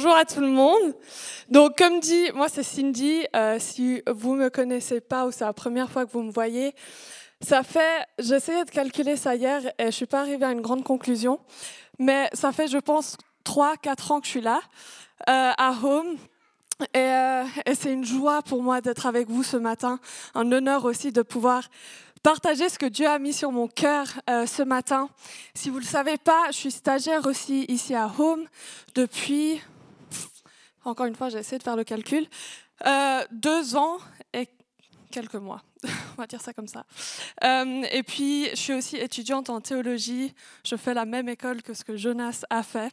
Bonjour à tout le monde. Donc, comme dit, moi c'est Cindy. Euh, si vous me connaissez pas ou c'est la première fois que vous me voyez, ça fait, j'essayais de calculer ça hier et je suis pas arrivée à une grande conclusion, mais ça fait, je pense, 3-4 ans que je suis là, euh, à Home. Et, euh, et c'est une joie pour moi d'être avec vous ce matin, un honneur aussi de pouvoir partager ce que Dieu a mis sur mon cœur ce matin. Si vous ne le savez pas, je suis stagiaire aussi ici à Home depuis, encore une fois, j'ai essayé de faire le calcul, euh, deux ans et quelques mois. On va dire ça comme ça. Euh, et puis, je suis aussi étudiante en théologie. Je fais la même école que ce que Jonas a fait.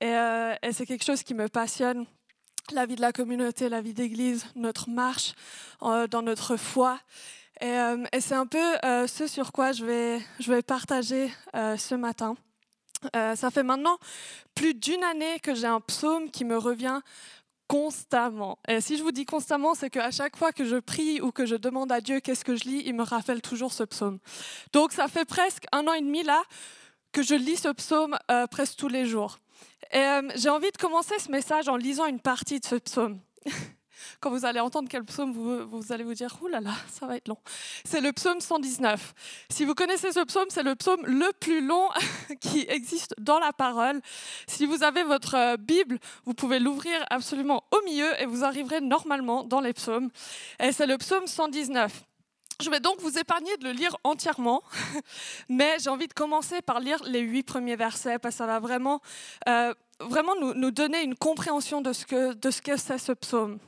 Et, euh, c'est quelque chose qui me passionne la vie de la communauté, la vie d'église, notre marche dans notre foi. Et, c'est un peu ce sur quoi je vais, partager ce matin. Euh, ça fait maintenant plus d'une année que j'ai un psaume qui me revient constamment. Et si je vous dis constamment, c'est qu'à chaque fois que je prie ou que je demande à Dieu qu'est-ce que je lis, il me rappelle toujours ce psaume. Donc ça fait presque un an et demi là que je lis ce psaume euh, presque tous les jours. Et euh, j'ai envie de commencer ce message en lisant une partie de ce psaume. Quand vous allez entendre quel psaume, vous, allez vous dire, ouh là là, ça va être long. C'est le psaume 119. Si vous connaissez ce psaume, c'est le psaume le plus long qui existe dans la parole. Si vous avez votre euh, Bible, vous pouvez l'ouvrir absolument au milieu et vous arriverez normalement dans les psaumes. Et c'est le psaume 119. Je vais donc vous épargner de le lire entièrement, mais j'ai envie de commencer par lire les huit premiers versets, parce que ça va vraiment, euh, vraiment nous, nous, donner une compréhension de ce que, de ce que c'est ce psaume.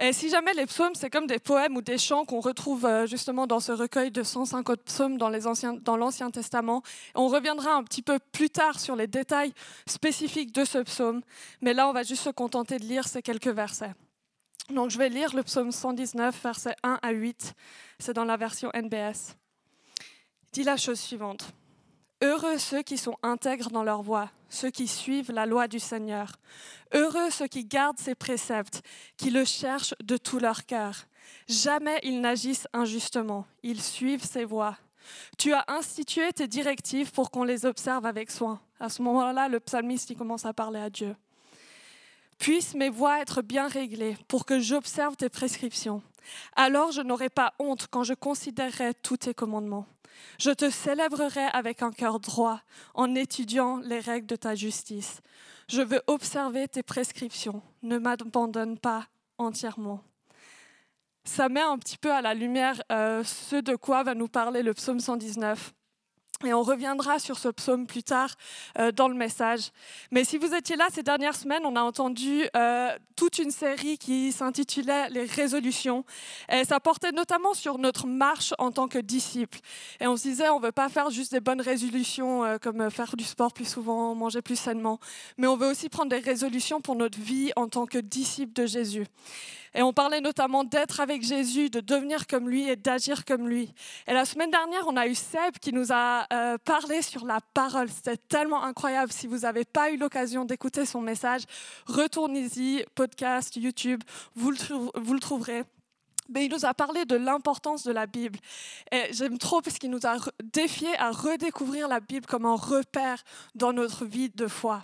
Et si jamais les psaumes, c'est comme des poèmes ou des chants qu'on retrouve euh, justement dans ce recueil de 150 psaumes dans l'Ancien Testament, on reviendra un petit peu plus tard sur les détails spécifiques de ce psaume, mais là on va juste se contenter de lire ces quelques versets. Donc je vais lire le psaume 119, versets 1 à 8. C'est dans la version NBS. Dit la chose suivante. Heureux ceux qui sont intègres dans leur voie, ceux qui suivent la loi du Seigneur. Heureux ceux qui gardent ses préceptes, qui le cherchent de tout leur cœur. Jamais ils n'agissent injustement, ils suivent ses voies. Tu as institué tes directives pour qu'on les observe avec soin. À ce moment-là, le psalmiste commence à parler à Dieu. Puissent mes voies être bien réglées pour que j'observe tes prescriptions. Alors je n'aurai pas honte quand je considérerai tous tes commandements. Je te célébrerai avec un cœur droit en étudiant les règles de ta justice. Je veux observer tes prescriptions. Ne m'abandonne pas entièrement. Ça met un petit peu à la lumière euh, ce de quoi va nous parler le psaume 119. Et on reviendra sur ce psaume plus tard euh, dans le message. Mais si vous étiez là ces dernières semaines, on a entendu euh, toute une série qui s'intitulait Les résolutions. Et ça portait notamment sur notre marche en tant que disciples. Et on se disait, on ne veut pas faire juste des bonnes résolutions euh, comme faire du sport plus souvent, manger plus sainement, mais on veut aussi prendre des résolutions pour notre vie en tant que disciples de Jésus. Et on parlait notamment d'être avec Jésus, de devenir comme lui et d'agir comme lui. Et la semaine dernière, on a eu Seb qui nous a euh, parlé sur la parole. C'était tellement incroyable. Si vous n'avez pas eu l'occasion d'écouter son message, retournez-y, podcast, YouTube, vous le, trouverez. Mais il nous a parlé de l'importance de la Bible. Et j'aime trop parce qu'il nous a défié à redécouvrir la Bible comme un repère dans notre vie de foi.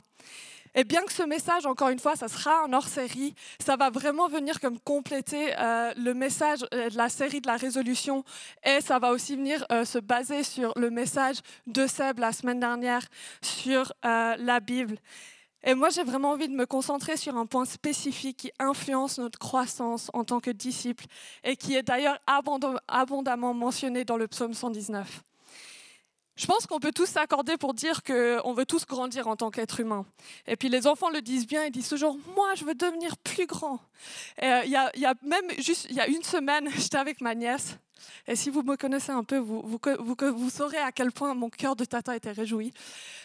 Et bien que ce message, encore une fois, ça sera un hors-série, ça va vraiment venir comme compléter euh, le message de la série de la résolution et ça va aussi venir euh, se baser sur le message de Seb la semaine dernière sur euh, la Bible. Et moi, j'ai vraiment envie de me concentrer sur un point spécifique qui influence notre croissance en tant que disciple et qui est d'ailleurs abondamment mentionné dans le psaume 119. Je pense qu'on peut tous s'accorder pour dire qu'on veut tous grandir en tant qu'être humain. Et puis les enfants le disent bien, ils disent toujours Moi, je veux devenir plus grand. Il y, a, y, a même juste il y a une semaine, j'étais avec ma nièce Et si vous me connaissez un peu, vous, vous, vous, vous saurez à quel point mon cœur de tata était réjoui.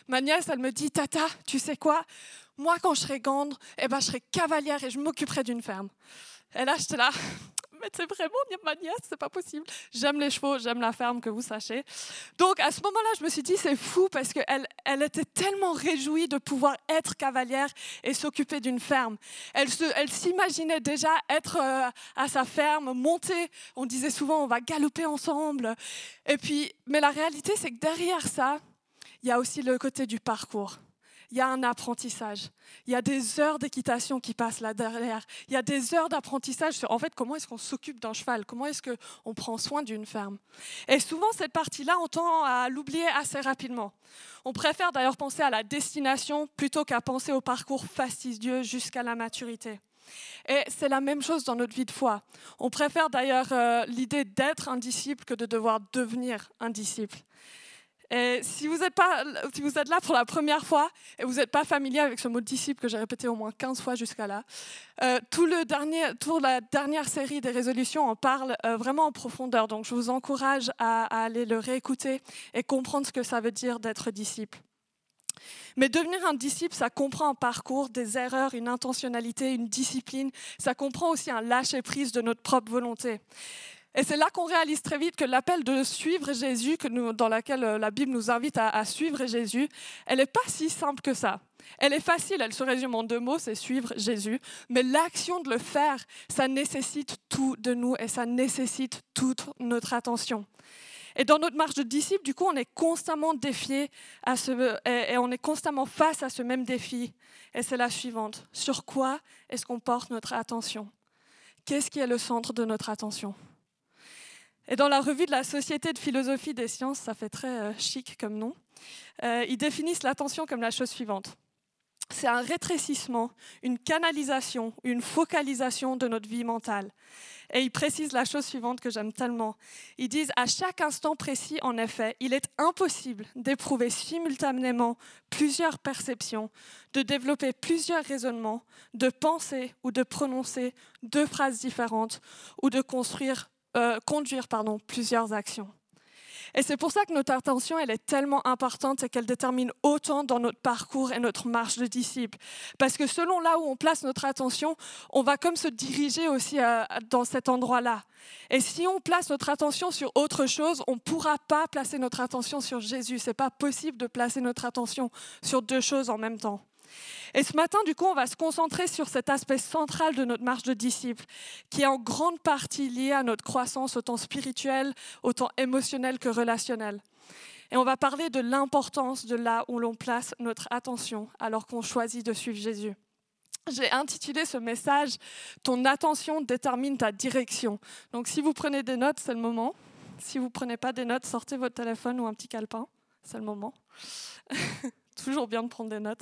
Ma nièce, elle me dit, tata, tu sais quoi? Moi, quand je serai grande, eh ben, je serai cavalière et je m'occuperai d'une ferme. Et là, j'étais là, mais c'est vraiment ma nièce, c'est pas possible. J'aime les chevaux, j'aime la ferme, que vous sachiez. Donc à ce moment-là, je me suis dit, c'est fou parce qu'elle elle était tellement réjouie de pouvoir être cavalière et s'occuper d'une ferme. Elle, elle s'imaginait déjà être euh, à sa ferme, monter. On disait souvent, on va galoper ensemble. Et puis, mais la réalité, c'est que derrière ça, il y a aussi le côté du parcours il y a un apprentissage. Il y a des heures d'équitation qui passent là derrière. Il y a des heures d'apprentissage sur, en fait, comment est-ce qu'on s'occupe d'un cheval? Comment est-ce qu'on prend soin d'une ferme? Et souvent, cette partie-là, on tend à l'oublier assez rapidement. On préfère d'ailleurs penser à la destination plutôt qu'à penser au parcours fastidieux jusqu'à la maturité. Et c'est la même chose dans notre vie de foi. On préfère d'ailleurs euh, l'idée d'être un disciple que de devoir devenir un disciple. Et si vous, êtes là pour la première fois et vous n'êtes pas familier avec ce mot disciple que j'ai répété au moins 15 fois jusqu'à là, euh, tout le dernier, toute la dernière série des résolutions en parle euh, vraiment en profondeur. Donc je vous encourage à, à aller le réécouter et comprendre ce que ça veut dire d'être disciple. Mais devenir un disciple, ça comprend un parcours, des erreurs, une intentionnalité, une discipline. Ça comprend aussi un lâcher-prise de notre propre volonté. Et c'est là qu'on réalise très vite que l'appel de suivre Jésus, que dans laquelle euh, la Bible nous invite à, suivre Jésus, elle n'est pas si simple que ça. Elle est facile, elle se résume en deux mots, c'est suivre Jésus. Mais l'action de le faire, ça nécessite tout de nous et ça nécessite toute notre attention. Et dans notre marche de disciple, du coup, on est constamment défié à ce, et on est constamment face à ce même défi. Et c'est la suivante. Sur quoi est-ce qu'on porte notre attention? Qu'est-ce qui est le centre de notre attention? Et dans la revue de la Société de philosophie des sciences, ça fait très euh, chic comme nom, euh, ils définissent l'attention comme la chose suivante. C'est un rétrécissement, une canalisation, une focalisation de notre vie mentale. Et ils précisent la chose suivante que j'aime tellement. Ils disent, à chaque instant précis, en effet, il est impossible d'éprouver simultanément plusieurs perceptions, de développer plusieurs raisonnements, de penser ou de prononcer deux phrases différentes, ou de construire euh, conduire pardon, plusieurs actions. Et c'est pour ça que notre attention, elle est tellement importante et qu'elle détermine autant dans notre parcours et notre marche de disciple. Parce que selon là où on place notre attention, on va comme se diriger aussi dans cet endroit-là. Et si on place notre attention sur autre chose, on ne pourra pas placer notre attention sur Jésus. Ce n'est pas possible de placer notre attention sur deux choses en même temps. Et ce matin, du coup, on va se concentrer sur cet aspect central de notre marche de disciple, qui est en grande partie lié à notre croissance autant spirituelle, autant émotionnelle que relationnelle. Et on va parler de l'importance de là où l'on place notre attention alors qu'on choisit de suivre Jésus. J'ai intitulé ce message Ton attention détermine ta direction. Donc si vous prenez des notes, c'est le moment. Si vous ne prenez pas des notes, sortez votre téléphone ou un petit calepin, c'est le moment. Toujours bien de prendre des notes.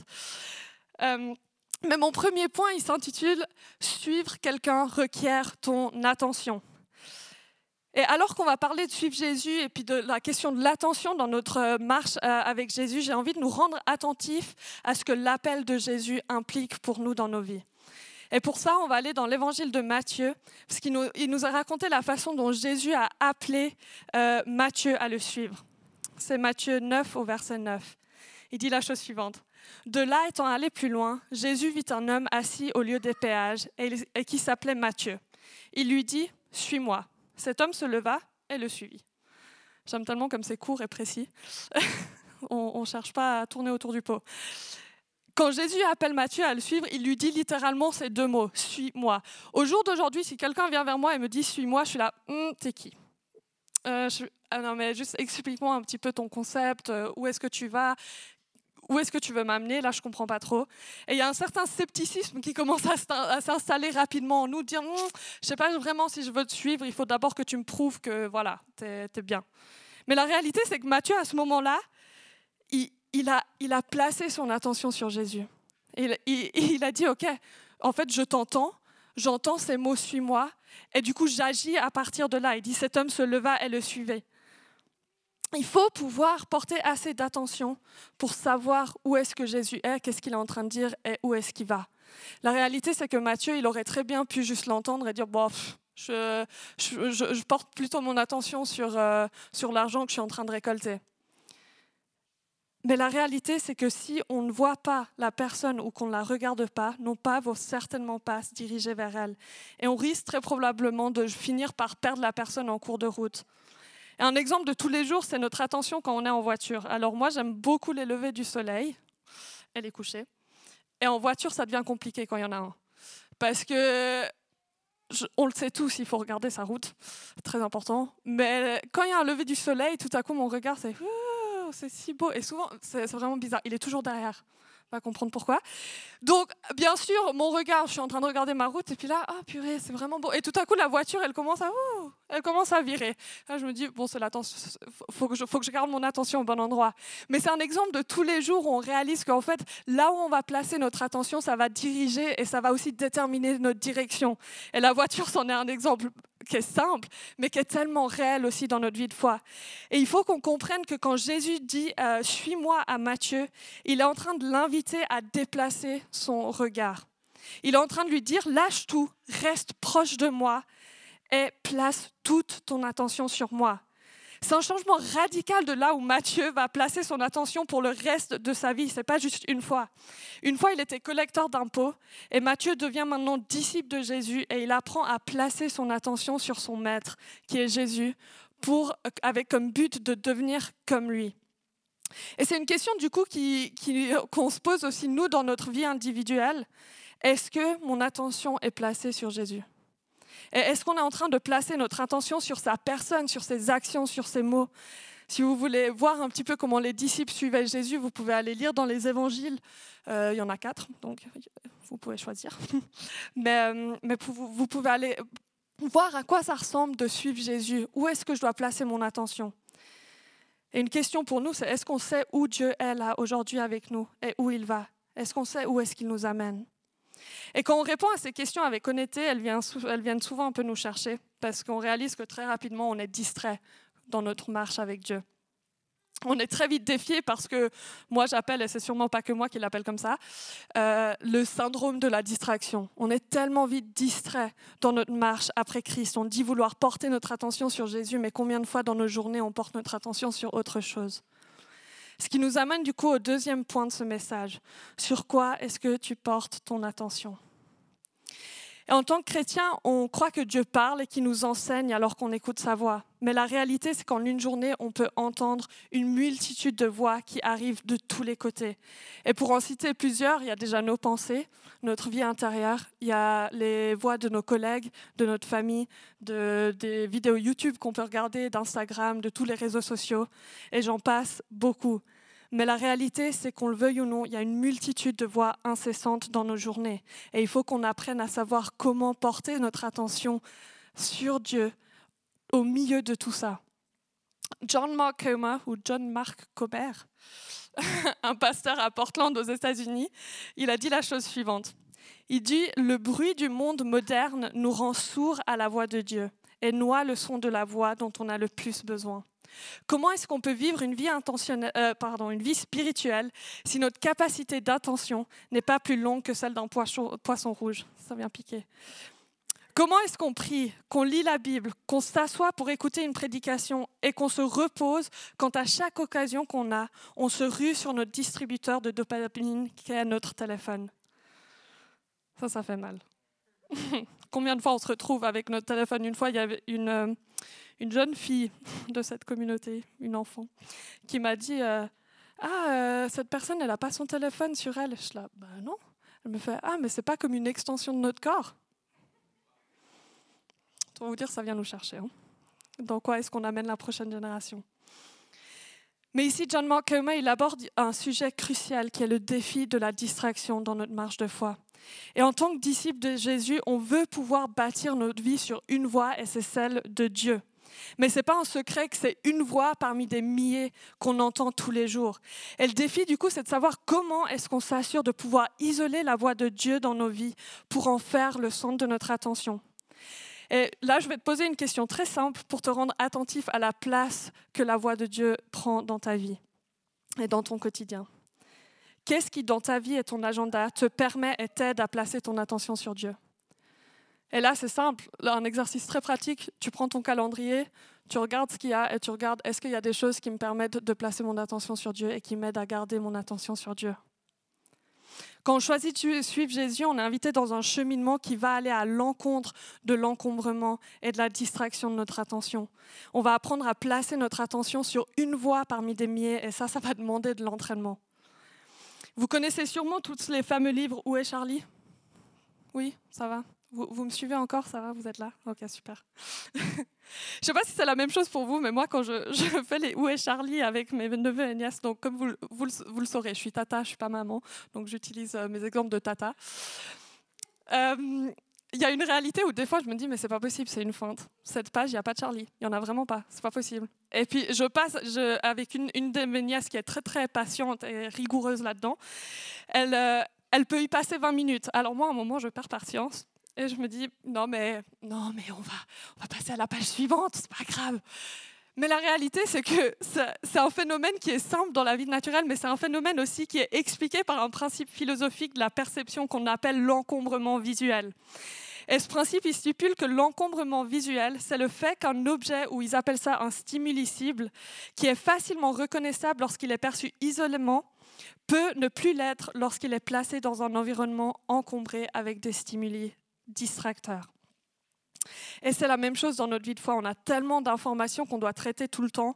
Euh, mais mon premier point, il s'intitule Suivre quelqu'un requiert ton attention. Et alors qu'on va parler de suivre Jésus et puis de la question de l'attention dans notre marche euh, avec Jésus, j'ai envie de nous rendre attentifs à ce que l'appel de Jésus implique pour nous dans nos vies. Et pour ça, on va aller dans l'évangile de Matthieu, parce qu'il nous, a raconté la façon dont Jésus a appelé euh, Matthieu à le suivre. C'est Matthieu 9 au verset 9. Il dit la chose suivante. De là étant allé plus loin, Jésus vit un homme assis au lieu des péages et qui s'appelait Matthieu. Il lui dit, Suis-moi. Cet homme se leva et le suivit. J'aime tellement comme c'est court et précis. on ne cherche pas à tourner autour du pot. Quand Jésus appelle Matthieu à le suivre, il lui dit littéralement ces deux mots, suis-moi. Au jour d'aujourd'hui, si quelqu'un vient vers moi et me dit suis-moi, je suis là, hum, t'es qui? Euh, ah non, mais juste explique-moi un petit peu ton concept, euh, où est-ce que tu vas, où est-ce que tu veux m'amener? Là, je comprends pas trop. Et il y a un certain scepticisme qui commence à s'installer rapidement en nous, dire, je hum, je sais pas vraiment si je veux te suivre, il faut d'abord que tu me prouves que voilà, tu es, bien. Mais la réalité, c'est que Matthieu, à ce moment-là, il, a, placé son attention sur Jésus. Il, il a dit, OK, en fait, je t'entends, j'entends ces mots, suis-moi, et du coup, j'agis à partir de là. Il dit, cet homme se leva et le suivait il faut pouvoir porter assez d'attention pour savoir où est-ce que Jésus est, qu'est-ce qu'il est en train de dire et où est-ce qu'il va. La réalité, c'est que Matthieu, il aurait très bien pu juste l'entendre et dire, je, je, porte plutôt mon attention sur, euh, sur l'argent que je suis en train de récolter. Mais la réalité, c'est que si on ne voit pas la personne ou qu'on ne la regarde pas, nos pas vont certainement pas se diriger vers elle. Et on risque très probablement de finir par perdre la personne en cours de route. Et un exemple de tous les jours, c'est notre attention quand on est en voiture. Alors moi, j'aime beaucoup les levées du soleil. Elle est couchée. Et en voiture, ça devient compliqué quand il y en a un. Parce que, on le sait tous, il faut regarder sa route, très important. Mais quand il y a un lever du soleil, tout à coup, mon regard, c'est c'est si beau. Et souvent, c'est vraiment bizarre. Il est toujours derrière. Va comprendre pourquoi. Donc, bien sûr, mon regard, je suis en train de regarder ma route, et puis là, ah purée, c'est vraiment beau. Et tout à coup, la voiture, elle commence à, elle commence à virer. Je me dis, bon, c'est faut que je, faut que je garde mon attention au bon endroit. Mais c'est un exemple de tous les jours où on réalise qu'en fait, là où on va placer notre attention, ça va diriger et ça va aussi déterminer notre direction. Et la voiture, c'en est un exemple qui est simple, mais qui est tellement réel aussi dans notre vie de foi. Et il faut qu'on comprenne que quand Jésus dit euh, Suis-moi à Matthieu, il est en train de l'inviter à déplacer son regard. Il est en train de lui dire Lâche tout, reste proche de moi et place toute ton attention sur moi. C'est un changement radical de là où Matthieu va placer son attention pour le reste de sa vie. C'est pas juste une fois. Une fois, il était collecteur d'impôts et Matthieu devient maintenant disciple de Jésus et il apprend à placer son attention sur son maître, qui est Jésus, pour, avec comme but de devenir comme lui. Et c'est une question du coup qu'on se pose aussi nous dans notre vie individuelle. Est-ce que mon attention est placée sur Jésus? Est-ce qu'on est en train de placer notre attention sur sa personne, sur ses actions, sur ses mots? Si vous voulez voir un petit peu comment les disciples suivaient Jésus, vous pouvez aller lire dans les évangiles. Euh, il y en a quatre, donc vous pouvez choisir. mais, euh, mais vous pouvez aller voir à quoi ça ressemble de suivre Jésus. Où est-ce que je dois placer mon attention? Et une question pour nous, c'est est-ce qu'on sait où Dieu est là aujourd'hui avec nous et où il va? Est-ce qu'on sait où est-ce qu'il nous amène? Et quand on répond à ces questions avec honnêteté, elles viennent, souvent un peu nous chercher, parce qu'on réalise que très rapidement, on est distrait dans notre marche avec Dieu. On est très vite défié parce que moi j'appelle, et c'est sûrement pas que moi qui l'appelle comme ça, euh, le syndrome de la distraction. On est tellement vite distrait dans notre marche après Christ. On dit vouloir porter notre attention sur Jésus, mais combien de fois dans nos journées on porte notre attention sur autre chose? Ce qui nous amène du coup au deuxième point de ce message. Sur quoi est-ce que tu portes ton attention? Et en tant que chrétien, on croit que Dieu parle et qu'il nous enseigne alors qu'on écoute sa voix. Mais la réalité, c'est qu'en une journée, on peut entendre une multitude de voix qui arrivent de tous les côtés. Et pour en citer plusieurs, il y a déjà nos pensées, notre vie intérieure, il y a les voix de nos collègues, de notre famille, de, des vidéos YouTube qu'on peut regarder, d'Instagram, de tous les réseaux sociaux, et j'en passe beaucoup. Mais la réalité, c'est qu'on le veuille ou non, il y a une multitude de voix incessantes dans nos journées. Et il faut qu'on apprenne à savoir comment porter notre attention sur Dieu au milieu de tout ça. John Mark Comer, ou John Mark Comer, un pasteur à Portland aux États-Unis, il a dit la chose suivante. Il dit, le bruit du monde moderne nous rend sourds à la voix de Dieu et noie le son de la voix dont on a le plus besoin. Comment est-ce qu'on peut vivre une vie, euh, pardon, une vie spirituelle si notre capacité d'attention n'est pas plus longue que celle d'un poisson, poisson rouge? Ça vient piquer. Comment est-ce qu'on prie, qu'on lit la Bible, qu'on s'assoit pour écouter une prédication et qu'on se repose quand à chaque occasion qu'on a, on se rue sur notre distributeur de dopamine qui est notre téléphone? Ça, ça fait mal. Combien de fois on se retrouve avec notre téléphone? Une fois, il y avait une, euh, une jeune fille de cette communauté, une enfant, qui m'a dit euh, Ah, euh, cette personne, elle n'a pas son téléphone sur elle. Je suis là, bah non. Elle me fait Ah, mais c'est pas comme une extension de notre corps. Pour vous dire, ça vient nous chercher. Hein. Dans quoi est-ce qu'on amène la prochaine génération? Mais ici, John Mark Comer, il aborde un sujet crucial qui est le défi de la distraction dans notre marche de foi. Et en tant que disciple de Jésus, on veut pouvoir bâtir notre vie sur une voie et c'est celle de Dieu. Mais ce n'est pas un secret que c'est une voix parmi des milliers qu'on entend tous les jours. Et le défi, du coup, c'est de savoir comment est-ce qu'on s'assure de pouvoir isoler la voix de Dieu dans nos vies pour en faire le centre de notre attention. Et là, je vais te poser une question très simple pour te rendre attentif à la place que la voix de Dieu prend dans ta vie et dans ton quotidien. Qu'est-ce qui, dans ta vie et ton agenda, te permet et t'aide à placer ton attention sur Dieu? Et là, c'est simple, un exercice très pratique. Tu prends ton calendrier, tu regardes ce qu'il y a et tu regardes est-ce qu'il y a des choses qui me permettent de placer mon attention sur Dieu et qui m'aident à garder mon attention sur Dieu? Quand on choisit de suivre Jésus, on est invité dans un cheminement qui va aller à l'encontre de l'encombrement et de la distraction de notre attention. On va apprendre à placer notre attention sur une voie parmi des milliers et ça, ça va demander de l'entraînement. Vous connaissez sûrement tous les fameux livres Où est Charlie? Oui, ça va vous, me suivez encore, ça va Vous êtes là? Ok, super. je ne sais pas si c'est la même chose pour vous, mais moi, quand je, fais les Où est Charlie avec mes neveux et nièces, donc comme vous, le saurez, je suis tata, je ne suis pas maman, donc j'utilise euh, mes exemples de tata. Euh, il y a une réalité où des fois je me dis mais c'est pas possible, c'est une feinte. Cette page, il n'y a pas de Charlie, il y en a vraiment pas, c'est pas possible. Et puis je passe avec une, une de mes nièces qui est très très patiente et rigoureuse là-dedans. Elle, euh, elle peut y passer 20 minutes. Alors moi à un moment je perds patience et je me dis, non mais, non, mais on, va, on va passer à la page suivante, c'est pas grave. Mais la réalité, c'est que c'est un phénomène qui est simple dans la vie naturelle, mais c'est un phénomène aussi qui est expliqué par un principe philosophique de la perception qu'on appelle l'encombrement visuel. Et ce principe, il stipule que l'encombrement visuel, c'est le fait qu'un objet, ou ils appellent ça un stimuli cible, qui est facilement reconnaissable lorsqu'il est perçu isolément, peut ne plus l'être lorsqu'il est placé dans un environnement encombré avec des stimuli distracteur. Et c'est la même chose dans notre vie de foi. On a tellement d'informations qu'on doit traiter tout le temps,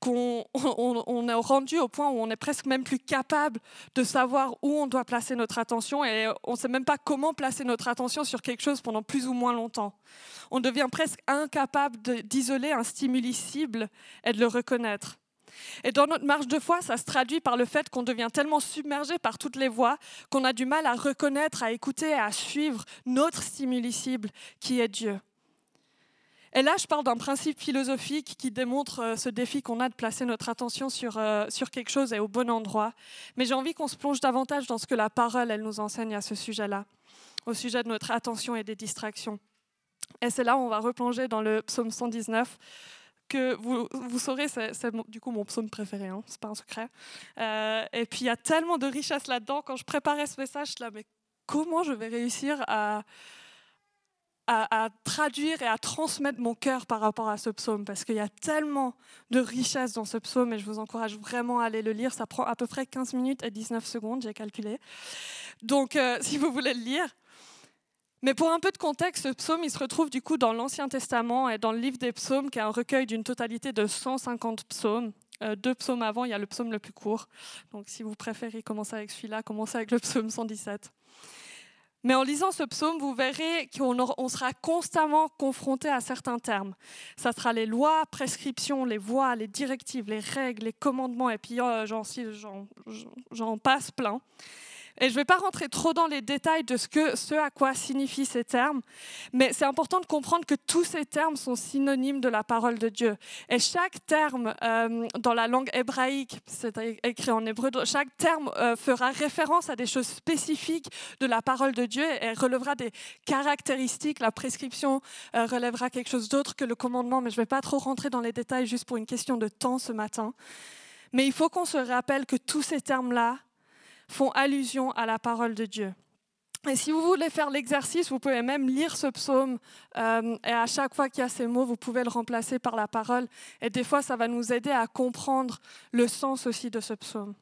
qu'on on, est rendu au point où on est presque même plus capable de savoir où on doit placer notre attention et on ne sait même pas comment placer notre attention sur quelque chose pendant plus ou moins longtemps. On devient presque incapable d'isoler un stimuli cible et de le reconnaître. Et dans notre marche de foi, ça se traduit par le fait qu'on devient tellement submergé par toutes les voix qu'on a du mal à reconnaître, à écouter, à suivre notre stimuli cible qui est Dieu. Et là, je parle d'un principe philosophique qui démontre euh, ce défi qu'on a de placer notre attention sur, euh, sur quelque chose et au bon endroit. Mais j'ai envie qu'on se plonge davantage dans ce que la parole, elle nous enseigne à ce sujet-là, au sujet de notre attention et des distractions. Et c'est là où on va replonger dans le psaume 119, que vous, vous saurez, c'est du coup mon psaume préféré, hein, c'est pas un secret. Euh, et puis il y a tellement de richesse là-dedans. Quand je préparais ce message, là, mais comment je vais réussir à, à, traduire et à transmettre mon cœur par rapport à ce psaume? Parce qu'il y a tellement de richesse dans ce psaume et je vous encourage vraiment à aller le lire. Ça prend à peu près 15 minutes et 19 secondes, j'ai calculé. Donc euh, si vous voulez le lire, mais pour un peu de contexte, ce psaume, il se retrouve du coup dans l'Ancien Testament et dans le livre des psaumes, qui est un recueil d'une totalité de 150 psaumes. Euh, deux psaumes avant, il y a le psaume le plus court. Donc si vous préférez commencer avec celui-là, commencez avec le psaume 117. Mais en lisant ce psaume, vous verrez qu'on sera constamment confronté à certains termes. Ça sera les lois, prescriptions, les voies, les directives, les règles, les commandements, et puis euh, j'en passe plein. Et je ne vais pas rentrer trop dans les détails de ce, à quoi signifient ces termes, mais c'est important de comprendre que tous ces termes sont synonymes de la parole de Dieu. Et chaque terme euh, dans la langue hébraïque, c'est écrit en hébreu, chaque terme euh, fera référence à des choses spécifiques de la parole de Dieu et relèvera des caractéristiques. La prescription euh, relèvera quelque chose d'autre que le commandement, mais je ne vais pas trop rentrer dans les détails juste pour une question de temps ce matin. Mais il faut qu'on se rappelle que tous ces termes-là font allusion à la parole de Dieu. Et si vous voulez faire l'exercice, vous pouvez même lire ce psaume euh, et à chaque fois qu'il y a ces mots, vous pouvez le remplacer par la parole. Et des fois, ça va nous aider à comprendre le sens aussi de ce psaume.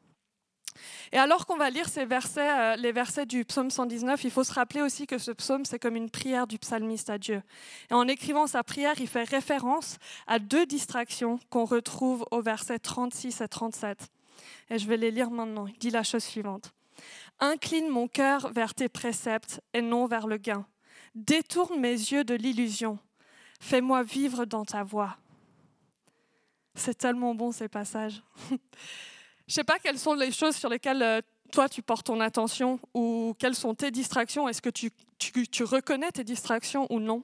Et alors qu'on va lire ces versets, euh, les versets du psaume 119, il faut se rappeler aussi que ce psaume, c'est comme une prière du psalmiste à Dieu. Et en écrivant sa prière, il fait référence à deux distractions qu'on retrouve aux versets 36 et 37. Et je vais les lire maintenant. Il dit la chose suivante. Incline mon cœur vers tes préceptes et non vers le gain. Détourne mes yeux de l'illusion. Fais-moi vivre dans ta voie. C'est tellement bon ces passages. je ne sais pas quelles sont les choses sur lesquelles euh, toi tu portes ton attention ou quelles sont tes distractions. Est-ce que tu, tu, tu reconnais tes distractions ou non?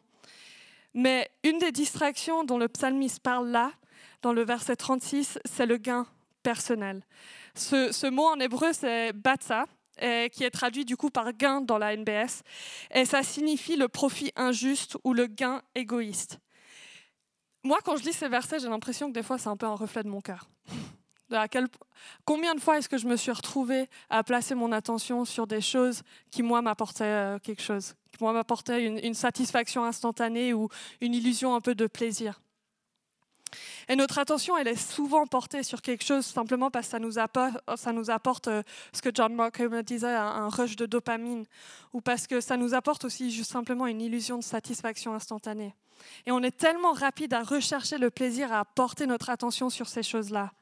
Mais une des distractions dont le psalmiste parle là, dans le verset 36, c'est le gain personnel. Ce, mot en hébreu, c'est batsa, qui est traduit du coup par gain dans la NBS, et ça signifie le profit injuste ou le gain égoïste. Moi, quand je lis ces versets, j'ai l'impression que des fois, c'est un peu un reflet de mon cœur. Combien de fois est-ce que je me suis retrouvée à placer mon attention sur des choses qui, moi, m'apportaient euh, quelque chose, qui, moi, m'apportaient une satisfaction instantanée ou une illusion un peu de plaisir? Et notre attention, elle est souvent portée sur quelque chose simplement parce que ça nous apporte, apporte euh, ce que John me disait, un rush de dopamine, ou parce que ça nous apporte aussi juste simplement une illusion de satisfaction instantanée. Et on est tellement rapide à rechercher le plaisir, à porter notre attention sur ces choses-là.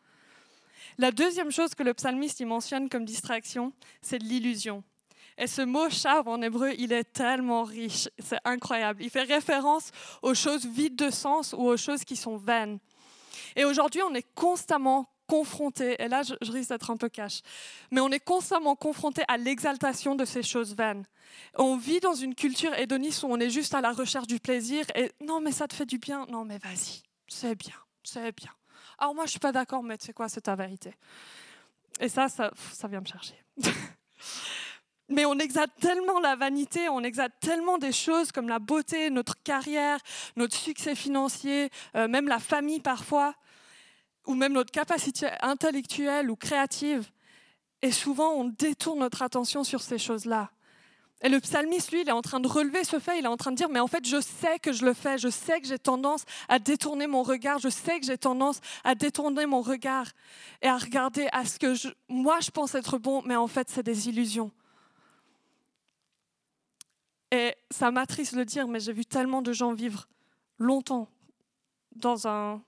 La deuxième chose que le psalmiste y mentionne comme distraction, c'est l'illusion. Et ce mot chav en hébreu, il est tellement riche, c'est incroyable. Il fait référence aux choses vides de sens ou aux choses qui sont vaines. Et aujourd'hui, on est constamment confronté, et là je, risque d'être un peu cash, mais on est constamment confronté à l'exaltation de ces choses vaines. On vit dans une culture hédoniste où on est juste à la recherche du plaisir et non mais ça te fait du bien, non mais vas-y, c'est bien, c'est bien. Alors moi je suis pas d'accord, mais sais quoi, c'est ta vérité. Et ça, ça, ça vient me chercher. Mais on exalte tellement la vanité, on exalte tellement des choses comme la beauté, notre carrière, notre succès financier, euh, même la famille parfois, ou même notre capacité intellectuelle ou créative. Et souvent, on détourne notre attention sur ces choses-là. Et le psalmiste, lui, il est en train de relever ce fait, il est en train de dire, mais en fait, je sais que je le fais, je sais que j'ai tendance à détourner mon regard, je sais que j'ai tendance à détourner mon regard et à regarder à ce que moi, je pense être bon, mais en fait, c'est des illusions. Et ça m'attriste de le dire, mais j'ai vu tellement de gens vivre longtemps dans un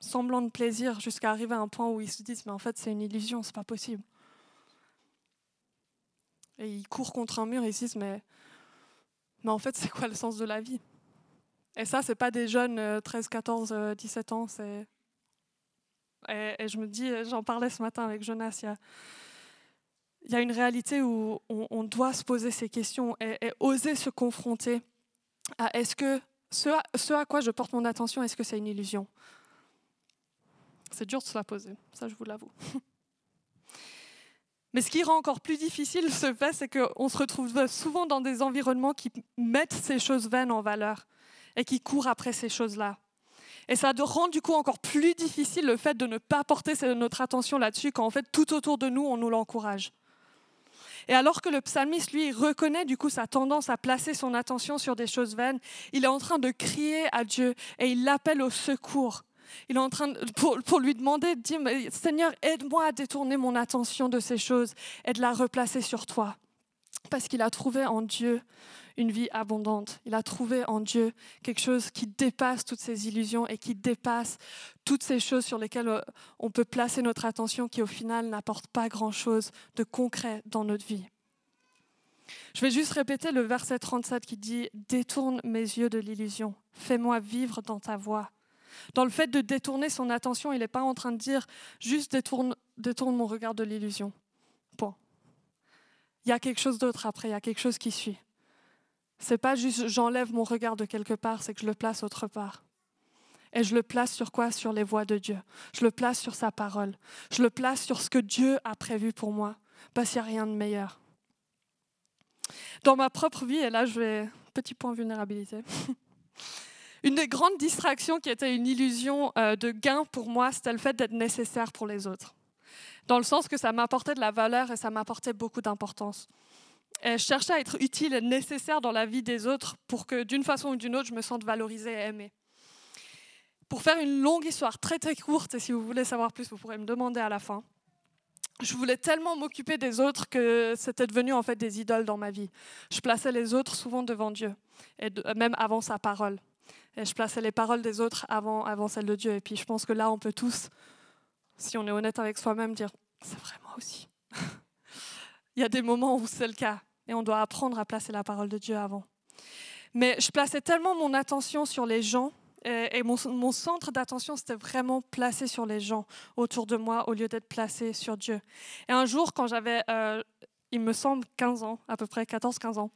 semblant de plaisir jusqu'à arriver à un point où ils se disent mais en fait c'est une illusion, c'est pas possible. Et ils courent contre un mur et ils se disent mais, mais en fait c'est quoi le sens de la vie? Et ça c'est pas des jeunes 13, 14, 17 ans, c'est et, et, je me dis, j'en parlais ce matin avec Jonas, il y a, il y a une réalité où on, doit se poser ces questions et, oser se confronter à est-ce que ce à, ce à, quoi je porte mon attention, est-ce que c'est une illusion? C'est dur de se la poser, ça je vous l'avoue. Mais ce qui rend encore plus difficile ce fait, c'est qu'on se retrouve souvent dans des environnements qui mettent ces choses vaines en valeur et qui courent après ces choses-là. Et ça rend du coup encore plus difficile le fait de ne pas porter notre attention là-dessus quand en fait tout autour de nous, on nous l'encourage. Et alors que le psalmiste, lui, reconnaît du coup sa tendance à placer son attention sur des choses vaines, il est en train de crier à Dieu et il l'appelle au secours. Il est en train de, pour, lui demander de dire, Seigneur, aide-moi à détourner mon attention de ces choses et de la replacer sur toi. Parce qu'il a trouvé en Dieu une vie abondante. Il a trouvé en Dieu quelque chose qui dépasse toutes ces illusions et qui dépasse toutes ces choses sur lesquelles euh, on peut placer notre attention qui au final n'apportent pas grand-chose de concret dans notre vie. Je vais juste répéter le verset 37 qui dit ⁇ Détourne mes yeux de l'illusion, fais-moi vivre dans ta voie ⁇ Dans le fait de détourner son attention, il n'est pas en train de dire juste détourne, détourne mon regard de l'illusion. Point. Il y a quelque chose d'autre après, il y a quelque chose qui suit. C'est pas juste j'enlève mon regard de quelque part, c'est que je le place autre part. Et je le place sur quoi? Sur les voies de Dieu. Je le place sur sa parole. Je le place sur ce que Dieu a prévu pour moi, parce qu'il n'y a rien de meilleur. Dans ma propre vie, et là je vais, petit point vulnérabilité, une des grandes distractions qui était une illusion euh, de gain pour moi, c'était le fait d'être nécessaire pour les autres. Dans le sens que ça m'apportait de la valeur et ça m'apportait beaucoup d'importance je cherchais à être utile et nécessaire dans la vie des autres pour que d'une façon ou d'une autre, je me sente valorisée et aimée. Pour faire une longue histoire très très courte, et si vous voulez savoir plus, vous pourrez me demander à la fin. Je voulais tellement m'occuper des autres que c'était devenu en fait des idoles dans ma vie. Je plaçais les autres souvent devant Dieu, et même avant sa parole. Et je plaçais les paroles des autres avant, avant celles de Dieu. Et puis je pense que là, on peut tous, si on est honnête avec soi-même, dire, c'est vraiment aussi. Il y a des moments où c'est le cas. Et on doit apprendre à placer la parole de Dieu avant. Mais je plaçais tellement mon attention sur les gens et, mon, centre d'attention, c'était vraiment placé sur les gens autour de moi au lieu d'être placé sur Dieu. Et un jour, quand j'avais, euh, il me semble, 15 ans, à peu près 14-15 ans,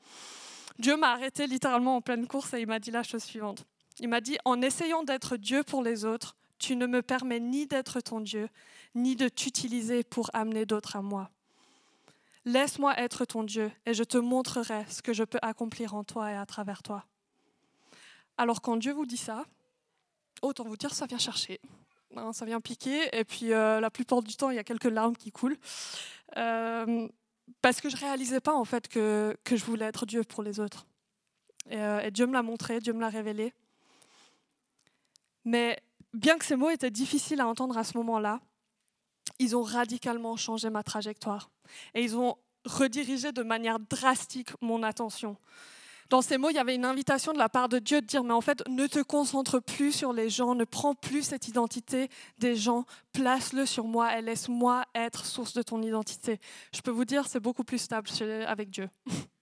Dieu m'a arrêté littéralement en pleine course et il m'a dit la chose suivante. Il m'a dit, en essayant d'être Dieu pour les autres, tu ne me permets ni d'être ton Dieu, ni de t'utiliser pour amener d'autres à moi. Laisse-moi être ton Dieu et je te montrerai ce que je peux accomplir en toi et à travers toi. Alors quand Dieu vous dit ça, autant vous dire, ça vient chercher. hein, ça vient piquer, et puis euh, la plupart du temps, il y a quelques larmes qui coulent. Euh, parce que je réalisais pas en fait que, que je voulais être Dieu pour les autres. Euh, et Dieu me l'a montré, Dieu me l'a révélé. Mais bien que ces mots étaient difficiles à entendre à ce moment-là, ils ont radicalement changé ma trajectoire. Et ils ont redirigé de manière drastique mon attention. Dans ces mots, il y avait une invitation de la part de Dieu de dire, mais en fait, ne te concentre plus sur les gens, ne prends plus cette identité des gens, place-le sur moi et laisse-moi être source de ton identité. Je peux vous dire, c'est beaucoup plus stable avec Dieu.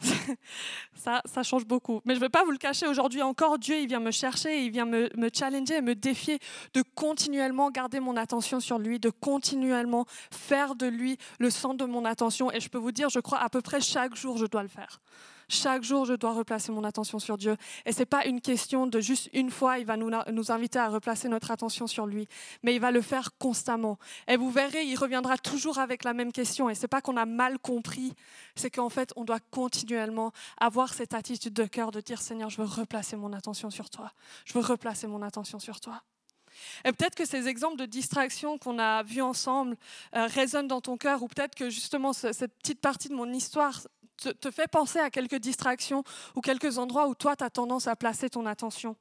ça, ça change beaucoup. Mais je ne vais pas vous le cacher, aujourd'hui encore, Dieu, il vient me chercher, il vient me, me challenger me défier de continuellement garder mon attention sur lui, de continuellement faire de lui le centre de mon attention. Et je peux vous dire, je crois à peu près chaque jour, je dois le faire. Chaque jour, je dois replacer mon attention sur Dieu. Et ce n'est pas une question de juste une fois, il va nous, inviter à replacer notre attention sur lui, mais il va le faire constamment. Et vous verrez, il reviendra toujours avec la même question. Et ce n'est pas qu'on a mal compris, c'est qu'en fait, on doit continuellement avoir cette attitude de cœur de dire, Seigneur, je veux replacer mon attention sur toi. Je veux replacer mon attention sur toi. Et peut-être que ces exemples de distraction qu'on a vus ensemble euh, résonnent dans ton cœur, ou peut-être que justement cette petite partie de mon histoire te, te fait penser à quelques distractions ou quelques endroits où toi, tu as tendance à placer ton attention.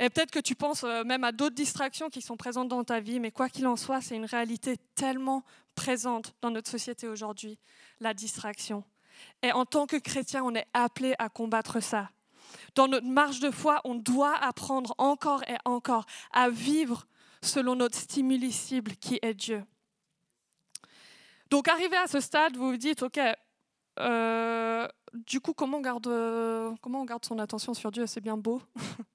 Et peut-être que tu penses euh, même à d'autres distractions qui sont présentes dans ta vie, mais quoi qu'il en soit, c'est une réalité tellement présente dans notre société aujourd'hui, la distraction. Et en tant que chrétien, on est appelé à combattre ça. Dans notre marche de foi, on doit apprendre encore et encore à vivre selon notre stimuli cible qui est Dieu. Donc arrivé à ce stade, vous vous dites, OK, euh, du coup, comment on, garde, son attention sur Dieu? C'est bien beau.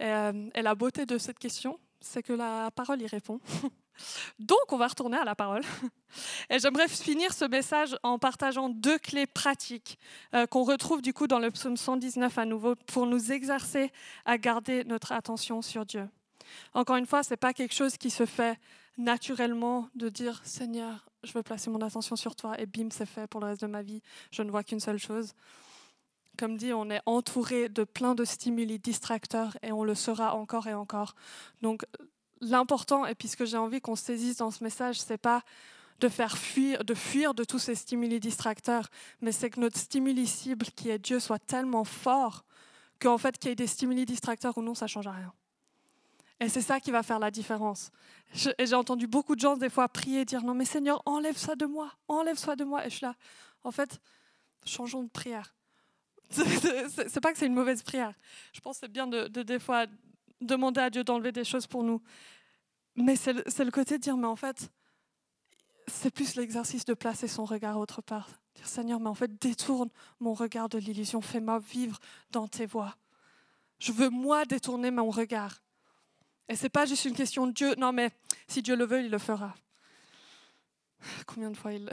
Euh, et, la beauté de cette question, c'est que la parole y répond. Donc, on va retourner à la parole. Et j'aimerais finir ce message en partageant deux clés pratiques euh, qu'on retrouve du coup dans le psaume 119 à nouveau pour nous exercer à garder notre attention sur Dieu. Encore une fois, ce n'est pas quelque chose qui se fait naturellement de dire Seigneur, je veux placer mon attention sur toi et bim, c'est fait pour le reste de ma vie. Je ne vois qu'une seule chose. Comme dit, on est entouré de plein de stimuli distracteurs et on le sera encore et encore. Donc l'important, et puis ce que j'ai envie qu'on saisisse dans ce message, c'est pas de faire fuir, de fuir de tous ces stimuli distracteurs, mais c'est que notre stimuli cible, qui est Dieu, soit tellement fort qu'en fait, qu'il y ait des stimuli distracteurs ou non, ça change rien. Et c'est ça qui va faire la différence. et j'ai entendu beaucoup de gens des fois prier, dire non mais Seigneur, enlève ça de moi, enlève ça de moi. Et je suis là, en fait, changeons de prière. C'est pas que c'est une mauvaise prière. Je pense que c'est bien de, des fois demander à Dieu d'enlever des choses pour nous. Mais c'est le, côté de dire, mais en fait, c'est plus l'exercice de placer son regard autre part. Dire, Seigneur, mais en fait, détourne mon regard de l'illusion, fais-moi vivre dans tes voies. Je veux, moi, détourner mon regard. Et ce n'est pas juste une question de Dieu. Non, mais si Dieu le veut, il le fera. Combien de fois il...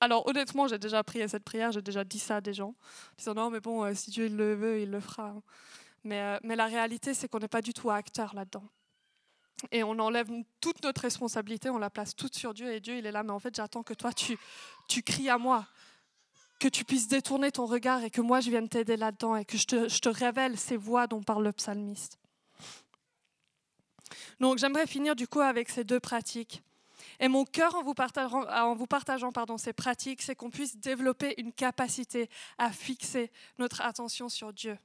alors honnêtement, j'ai déjà prié cette prière, j'ai déjà dit ça à des gens, disant non, mais bon, euh, si Dieu le veut, il le fera. Mais, euh, mais la réalité, c'est qu'on n'est pas du tout acteur là-dedans. Et on enlève toute notre responsabilité, on la place toute sur Dieu, et Dieu, il est là, mais en fait, j'attends que toi, tu, tu cries à moi, que tu puisses détourner ton regard et que moi, je vienne t'aider là-dedans et que je te, révèle ces voix dont parle le psalmiste. Donc j'aimerais finir du coup avec ces deux pratiques. Et mon cœur en vous partageant, ces pratiques, c'est qu'on puisse développer une capacité à fixer notre attention sur Dieu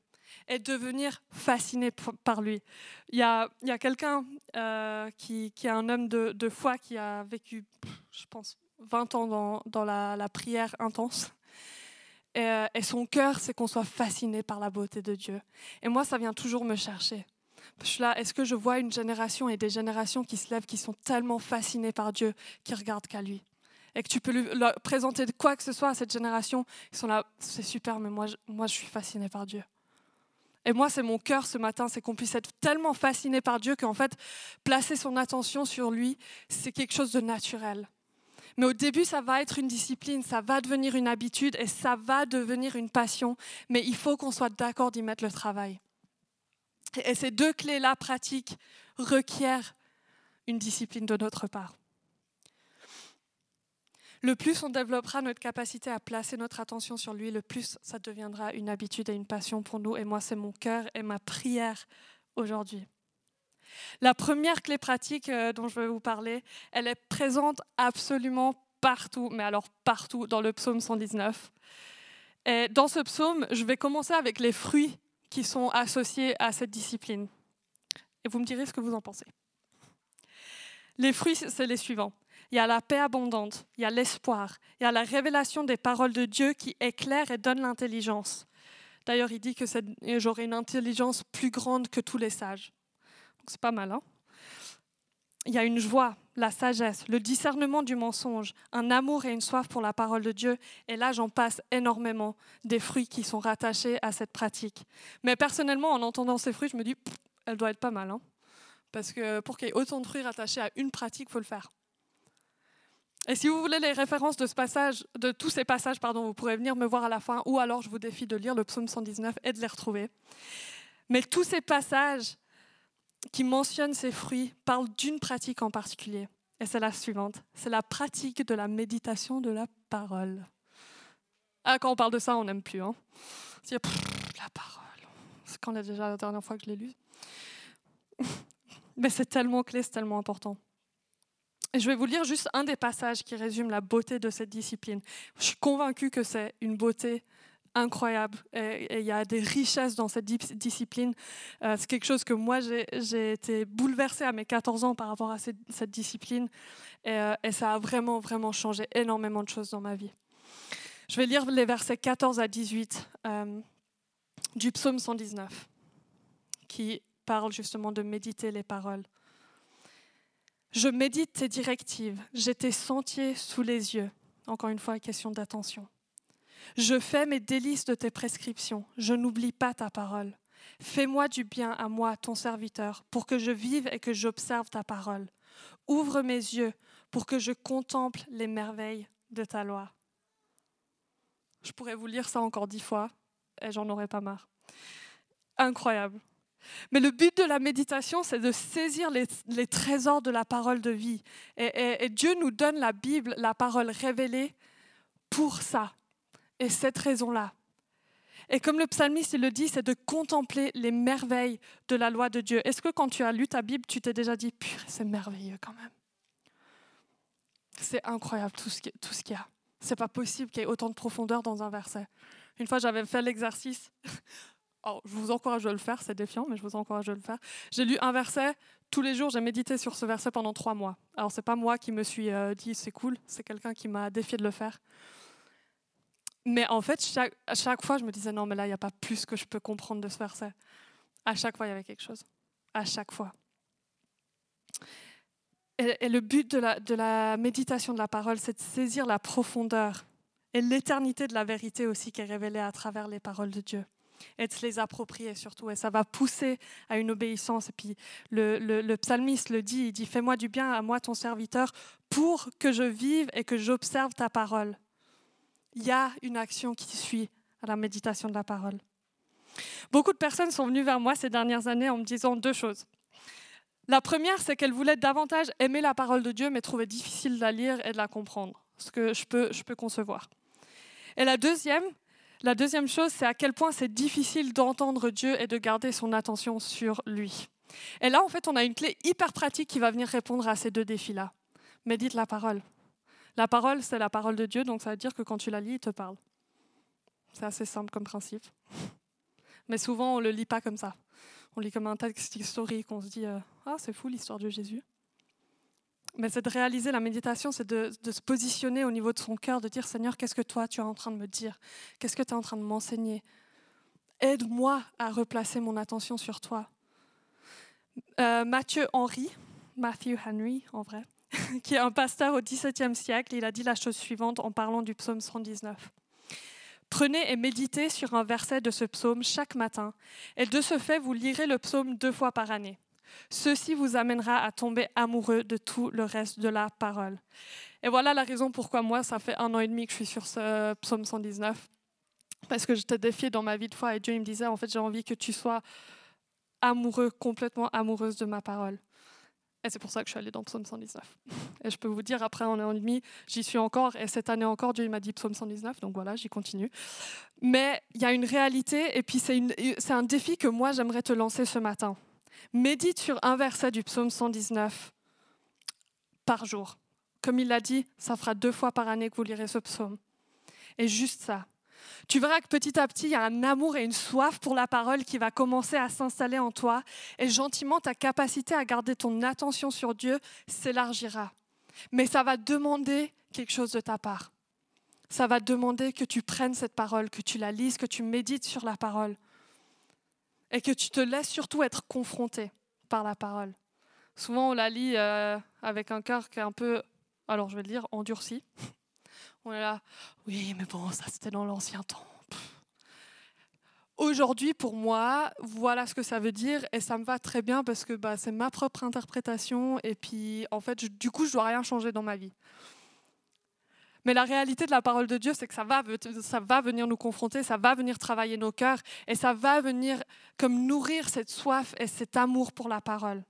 et devenir fasciné par lui. Il y a, quelqu'un euh, qui, est un homme de, foi qui a vécu, je pense, 20 ans dans, la, prière intense. Et, euh, et son cœur, c'est qu'on soit fasciné par la beauté de Dieu. Et moi, ça vient toujours me chercher. Je suis là, est-ce que je vois une génération et des générations qui se lèvent, qui sont tellement fascinées par Dieu, qui regardent qu'à lui? Et que tu peux lui, présenter quoi que ce soit à cette génération, ils sont là, c'est super, mais moi, moi je suis fascinée par Dieu. Et moi, c'est mon cœur ce matin, c'est qu'on puisse être tellement fasciné par Dieu qu'en fait, placer son attention sur lui, c'est quelque chose de naturel. Mais au début, ça va être une discipline, ça va devenir une habitude et ça va devenir une passion. Mais il faut qu'on soit d'accord d'y mettre le travail. Et ces deux clés-là pratiques requièrent une discipline de notre part. Le plus on développera notre capacité à placer notre attention sur lui, le plus ça deviendra une habitude et une passion pour nous. Et moi, c'est mon cœur et ma prière aujourd'hui. La première clé pratique euh, dont je vais vous parler, elle est présente absolument partout, mais alors partout dans le psaume 119. Et dans ce psaume, je vais commencer avec les fruits qui sont associés à cette discipline. Et vous me direz ce que vous en pensez. Les fruits, c'est les suivants. Il y a la paix abondante, il y a l'espoir, il y a la révélation des paroles de Dieu qui éclaire et donne l'intelligence. D'ailleurs, il dit que j'aurai une intelligence plus grande que tous les sages. C'est pas mal, hein Il y a une joie, la sagesse, le discernement du mensonge, un amour et une soif pour la parole de Dieu. Et là, j'en passe énormément des fruits qui sont rattachés à cette pratique. Mais personnellement, en entendant ces fruits, je me dis, elle doit être pas mal. Hein Parce que pour qu'il y ait autant de fruits rattachés à une pratique, il faut le faire. Et si vous voulez les références de ce passage, de tous ces passages, pardon, vous pourrez venir me voir à la fin, ou alors je vous défie de lire le psaume 119 et de les retrouver. Mais tous ces passages qui mentionnent ces fruits parlent d'une pratique en particulier. Et c'est la suivante. C'est la pratique de la méditation de la parole. Ah, quand on parle de ça, on n'aime plus. Hein. C'est la parole. C'est quand est déjà la dernière fois que je l'ai lu. Mais c'est tellement clé, c'est tellement important je vais vous lire juste un des passages qui résume la beauté de cette discipline. Je suis convaincue que c'est une beauté incroyable et il y a des richesses dans cette discipline. Euh, c'est quelque chose que moi, j'ai été bouleversée à mes 14 ans par rapport à cette, discipline euh, et, ça a vraiment, vraiment changé énormément de choses dans ma vie. Je vais lire les versets 14 à 18 euh, du psaume 119 qui parle justement de méditer les paroles. Je médite tes directives, j'ai tes sentiers sous les yeux. Encore une fois, question d'attention. Je fais mes délices de tes prescriptions, je n'oublie pas ta parole. Fais-moi du bien à moi, ton serviteur, pour que je vive et que j'observe ta parole. Ouvre mes yeux pour que je contemple les merveilles de ta loi. Je pourrais vous lire ça encore dix fois et j'en aurais pas marre. Incroyable. Mais le but de la méditation, c'est de saisir les, trésors de la parole de vie. Et, Dieu nous donne la Bible, la parole révélée, pour ça. Et cette raison-là. Et comme le psalmiste le dit, c'est de contempler les merveilles de la loi de Dieu. Est-ce que quand tu as lu ta Bible, tu t'es déjà dit, purée, c'est merveilleux quand même? C'est incroyable tout ce qu'il y a. C'est pas possible qu'il y ait autant de profondeur dans un verset. Une fois, j'avais fait l'exercice je vous encourage à le faire, c'est défiant, mais je vous encourage à le faire. J'ai lu un verset, tous les jours j'ai médité sur ce verset pendant trois mois. Alors c'est pas moi qui me suis euh, dit c'est cool, c'est quelqu'un qui m'a défié de le faire. Mais en fait, à chaque fois, je me disais non, mais là, il n'y a pas plus que je peux comprendre de ce verset. À chaque fois, il y avait quelque chose. À chaque fois. Et, le but de la méditation de la parole, c'est de saisir la profondeur et l'éternité de la vérité aussi qui est révélée à travers les paroles de Dieu et de se les approprier surtout. Et ça va pousser à une obéissance. Et puis le, psalmiste le dit, il dit, fais-moi du bien à moi, ton serviteur, pour que je vive et que j'observe ta parole. Il y a une action qui suit à la méditation de la parole. Beaucoup de personnes sont venues vers moi ces dernières années en me disant deux choses. La première, c'est qu'elles voulaient davantage aimer la parole de Dieu, mais trouvaient difficile de la lire et de la comprendre, ce que je peux, je peux concevoir. Et la deuxième, la deuxième chose, c'est à quel point c'est difficile d'entendre Dieu et de garder son attention sur lui. Et là, en fait, on a une clé hyper pratique qui va venir répondre à ces deux défis-là. Médite la parole. La parole, c'est la parole de Dieu, donc ça veut dire que quand tu la lis, il te parle. C'est assez simple comme principe. Mais souvent, on ne le lit pas comme ça. On lit comme un texte historique, on se dit euh, Ah, c'est fou l'histoire de Jésus. Mais c'est de réaliser la méditation, c'est de, se positionner au niveau de son cœur, de dire Seigneur, qu'est-ce que toi tu es en train de me dire? Qu'est-ce que tu es en train de m'enseigner? Aide-moi à replacer mon attention sur toi. Euh, Mathieu Henry, Matthew Henry en vrai, qui est un pasteur au XVIIe siècle, il a dit la chose suivante en parlant du psaume 119. Prenez et méditez sur un verset de ce psaume chaque matin, et de ce fait, vous lirez le psaume deux fois par année. Ceci vous amènera à tomber amoureux de tout le reste de la parole. Et voilà la raison pourquoi moi, ça fait un an et demi que je suis sur ce psaume 119. Parce que j'étais défiée dans ma vie de foi et Dieu il me disait, en fait, j'ai envie que tu sois amoureux, complètement amoureuse de ma parole. Et c'est pour ça que je suis allée dans Psaume 119. Et je peux vous dire, après un an et demi, j'y suis encore. Et cette année encore, Dieu m'a dit Psaume 119. Donc voilà, j'y continue. Mais il y a une réalité, et puis c'est un défi que moi, j'aimerais te lancer ce matin. Médite sur un verset du psaume 119 par jour. Comme il l'a dit, ça fera deux fois par année que vous lirez ce psaume. Et juste ça. Tu verras que petit à petit, il y a un amour et une soif pour la parole qui va commencer à s'installer en toi. Et gentiment, ta capacité à garder ton attention sur Dieu s'élargira. Mais ça va demander quelque chose de ta part. Ça va demander que tu prennes cette parole, que tu la lises, que tu médites sur la parole. Et que tu te laisses surtout être confronté par la parole. Souvent, on la lit euh, avec un cœur qui est un peu, alors je vais le dire, endurci. On est là, oui, mais bon, ça c'était dans l'ancien temps. Aujourd'hui, pour moi, voilà ce que ça veut dire et ça me va très bien parce que bah, c'est ma propre interprétation et puis en fait, du coup, je dois rien changer dans ma vie. Mais la réalité de la parole de Dieu, c'est que ça va, ça va venir nous confronter, ça va venir travailler nos cœurs et ça va venir comme nourrir cette soif et cet amour pour la parole.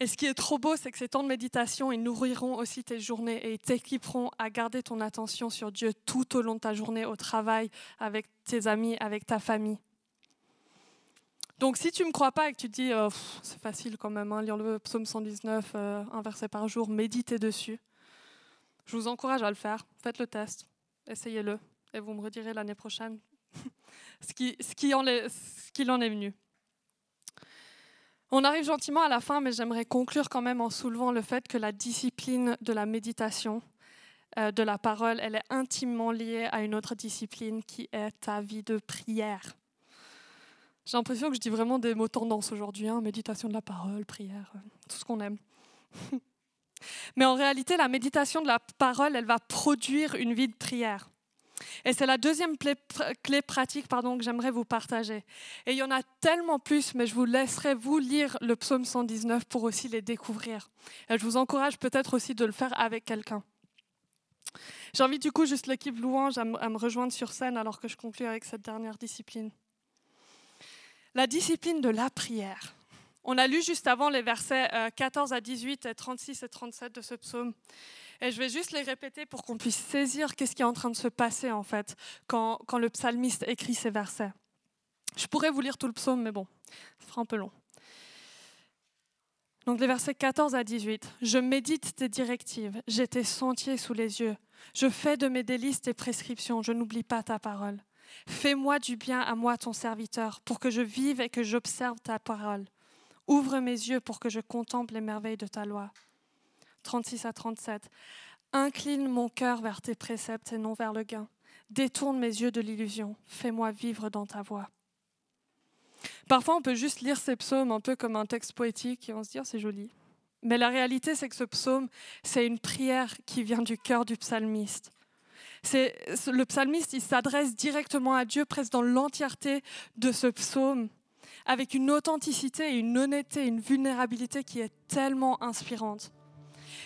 Et ce qui est trop beau, c'est que ces temps de méditation, ils nourriront aussi tes journées et ils t'équiperont à garder ton attention sur Dieu tout au long de ta journée, au travail, avec tes amis, avec ta famille. Donc si tu ne me crois pas et que tu te dis, oh, c'est facile quand même, hein, lire le psaume 119, euh, un verset par jour, méditer dessus, je vous encourage à le faire. Faites le test, essayez-le, et vous me redirez l'année prochaine ce qu'il qui en, est, en est venu. On arrive gentiment à la fin, mais j'aimerais conclure quand même en soulevant le fait que la discipline de la méditation, euh, de la parole, elle est intimement liée à une autre discipline qui est ta vie de prière. J'ai l'impression que je dis vraiment des mots tendance aujourd'hui, hein, méditation de la parole, prière, euh, tout ce qu'on aime. Mais en réalité, la méditation de la parole, elle va produire une vie de prière. Et c'est la deuxième clé, pratique pardon, que j'aimerais vous partager. Et il y en a tellement plus, mais je vous laisserai vous lire le psaume 119 pour aussi les découvrir. Et je vous encourage peut-être aussi de le faire avec quelqu'un. J'invite du coup juste l'équipe louange à me rejoindre sur scène alors que je conclue avec cette dernière discipline. La discipline de la prière. On a lu juste avant les versets 14 euh, à 18 et 36 et 37 de ce psaume. Et je vais juste les répéter pour qu'on puisse saisir qu'est-ce qui est en train de se passer en fait quand, quand le psalmiste écrit ces versets. Je pourrais vous lire tout le psaume, mais bon, ce sera un peu long. Donc les versets 14 à 18. Je médite tes directives, j'ai tes sentiers sous les yeux. Je fais de mes délices tes prescriptions, je n'oublie pas ta parole. Fais-moi du bien à moi, ton serviteur, pour que je vive et que j'observe ta parole. Ouvre mes yeux pour que je contemple les merveilles de ta loi. 36 à 37. Incline mon cœur vers tes préceptes et non vers le gain. Détourne mes yeux de l'illusion. Fais-moi vivre dans ta voie. Parfois, on peut juste lire ces psaumes un peu comme un texte poétique et on se dit, oh, c'est joli. Mais la réalité, c'est que ce psaume, c'est une prière qui vient du cœur du psalmiste. C'est, le psalmiste, il s'adresse directement à Dieu presque dans l'entièreté de ce psaume, avec une authenticité, une honnêteté, une vulnérabilité qui est tellement inspirante.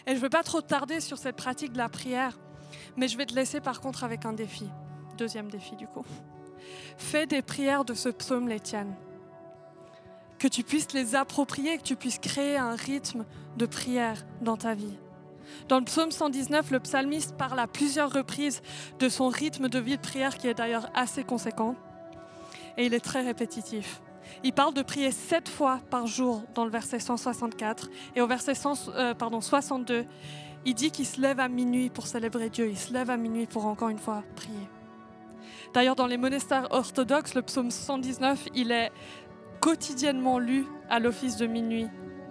Et je ne veux pas trop tarder sur cette pratique de la prière, mais je vais te laisser par contre avec un défi. Deuxième défi du coup. Fais des prières de ce psaume les tiennes. Que tu puisses les approprier, que tu puisses créer un rythme de prière dans ta vie. Dans le psaume 119, le psalmiste parle à plusieurs reprises de son rythme de vie de prière qui est d'ailleurs assez conséquent et il est très répétitif. Il parle de prier sept fois par jour dans le verset 164. Et au verset 100, euh, 62, il dit qu'il se lève à minuit pour célébrer Dieu. Il se lève à minuit pour encore une fois prier. D'ailleurs, dans les monastères orthodoxes, le psaume 119, il est quotidiennement lu à l'office de minuit,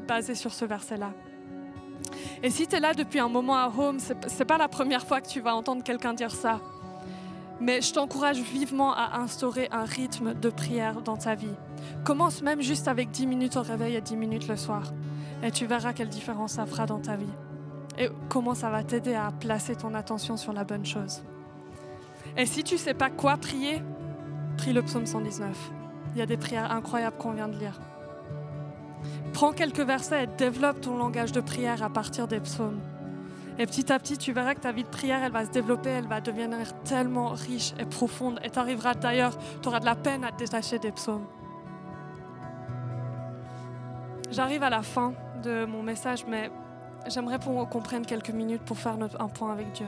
basé sur ce verset-là. Et si tu es là depuis un moment à home, ce n'est pas la première fois que tu vas entendre quelqu'un dire ça. Mais je t'encourage vivement à instaurer un rythme de prière dans ta vie. Commence même juste avec 10 minutes au réveil et 10 minutes le soir. Et tu verras quelle différence ça fera dans ta vie. Et comment ça va t'aider à placer ton attention sur la bonne chose. Et si tu ne sais pas quoi prier, prie le psaume 119. Il y a des prières incroyables qu'on vient de lire. Prends quelques versets et développe ton langage de prière à partir des psaumes. Et petit à petit, tu verras que ta vie de prière, elle va se développer, elle va devenir tellement riche et profonde. Et tu arriveras d'ailleurs, tu auras de la peine à te détacher des psaumes. J'arrive à la fin de mon message, mais j'aimerais qu'on prenne quelques minutes pour faire un point avec Dieu.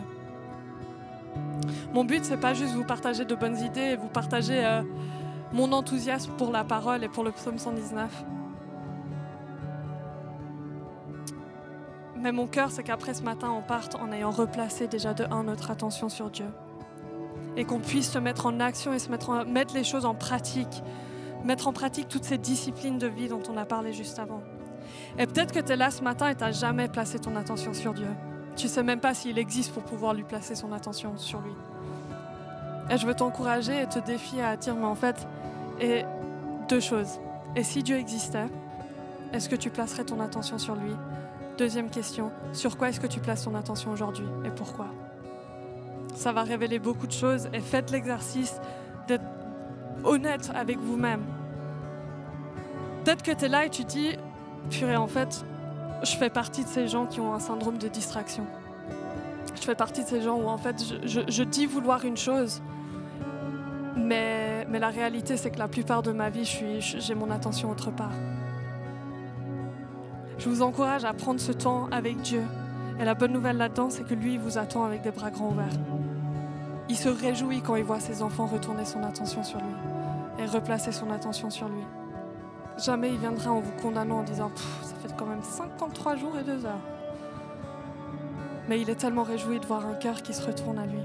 Mon but, c'est pas juste vous partager de bonnes idées et vous partager euh, mon enthousiasme pour la parole et pour le psaume 119. Mais mon cœur, c'est qu'après ce matin, on parte en ayant replacé déjà de un notre attention sur Dieu. Et qu'on puisse se mettre en action et se mettre, mettre les choses en pratique. Mettre en pratique toutes ces disciplines de vie dont on a parlé juste avant. Et peut-être que tu es là ce matin et tu n'as jamais placé ton attention sur Dieu. Tu ne sais même pas s'il existe pour pouvoir lui placer son attention sur lui. Et je veux t'encourager et te défier à dire, mais en fait, et deux choses. Et si Dieu existait, est-ce que tu placerais ton attention sur lui? Deuxième question, sur quoi est-ce que tu places ton attention aujourd'hui et pourquoi? Ça va révéler beaucoup de choses et faites l'exercice d'être honnête avec vous-même. Peut-être que tu es là et tu dis, purée, en fait, je fais partie de ces gens qui ont un syndrome de distraction. Je fais partie de ces gens où en fait je, je dis vouloir une chose, mais, mais la réalité c'est que la plupart de ma vie, j'ai mon attention autre part. Je vous encourage à prendre ce temps avec Dieu. Et la bonne nouvelle là-dedans, c'est que lui, vous attend avec des bras grands ouverts. Il se réjouit quand il voit ses enfants retourner son attention sur lui et replacer son attention sur lui. Jamais il viendra en vous condamnant en disant ça fait quand même 53 jours et 2 heures. Mais il est tellement réjoui de voir un cœur qui se retourne à lui.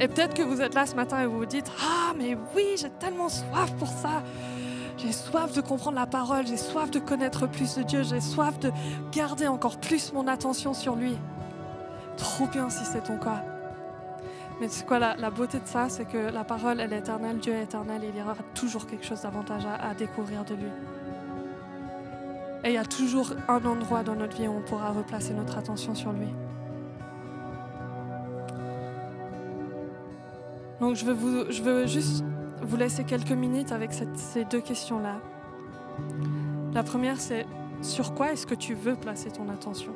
Et peut-être que vous êtes là ce matin et vous vous dites Ah, mais oui, j'ai tellement soif pour ça. J'ai soif de comprendre la parole, j'ai soif de connaître plus de Dieu, j'ai soif de garder encore plus mon attention sur lui. Trop bien si c'est ton cas. Mais c'est quoi la, beauté de ça C'est que la parole, elle est éternelle, Dieu est éternel, et il y aura toujours quelque chose d'avantage à, découvrir de lui. Et il y a toujours un endroit dans notre vie où on pourra replacer notre attention sur lui. Donc je veux juste vous laisser quelques minutes avec ces deux questions-là. La première, c'est sur quoi est-ce que tu veux placer ton attention?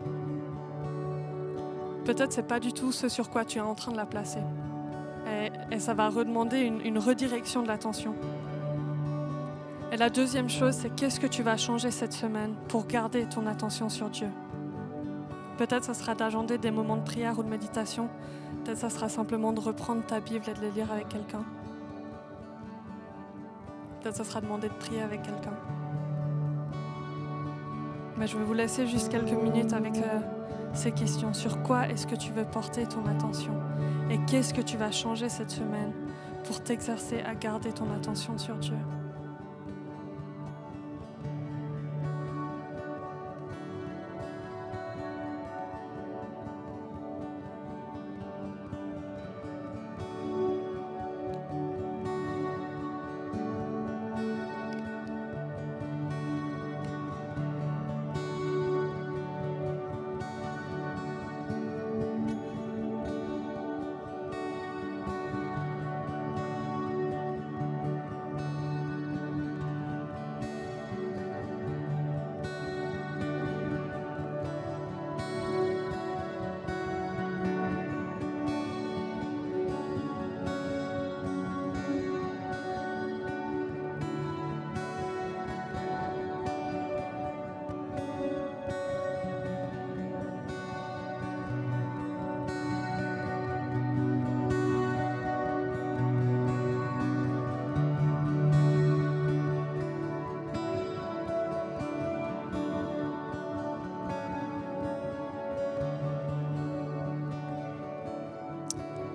Peut-être c'est pas du tout ce sur quoi tu es en train de la placer. Et, ça va redemander une, redirection de l'attention. Et la deuxième chose, c'est qu'est-ce que tu vas changer cette semaine pour garder ton attention sur Dieu? Peut-être ça sera d'agender des moments de prière ou de méditation. Peut-être ça sera simplement de reprendre ta Bible et de les lire avec quelqu'un. Peut-être ça sera demander de prier avec quelqu'un. Mais je vais vous laisser juste quelques minutes avec euh, ces questions. Sur quoi est-ce que tu veux porter ton attention Et qu'est-ce que tu vas changer cette semaine pour t'exercer à garder ton attention sur Dieu?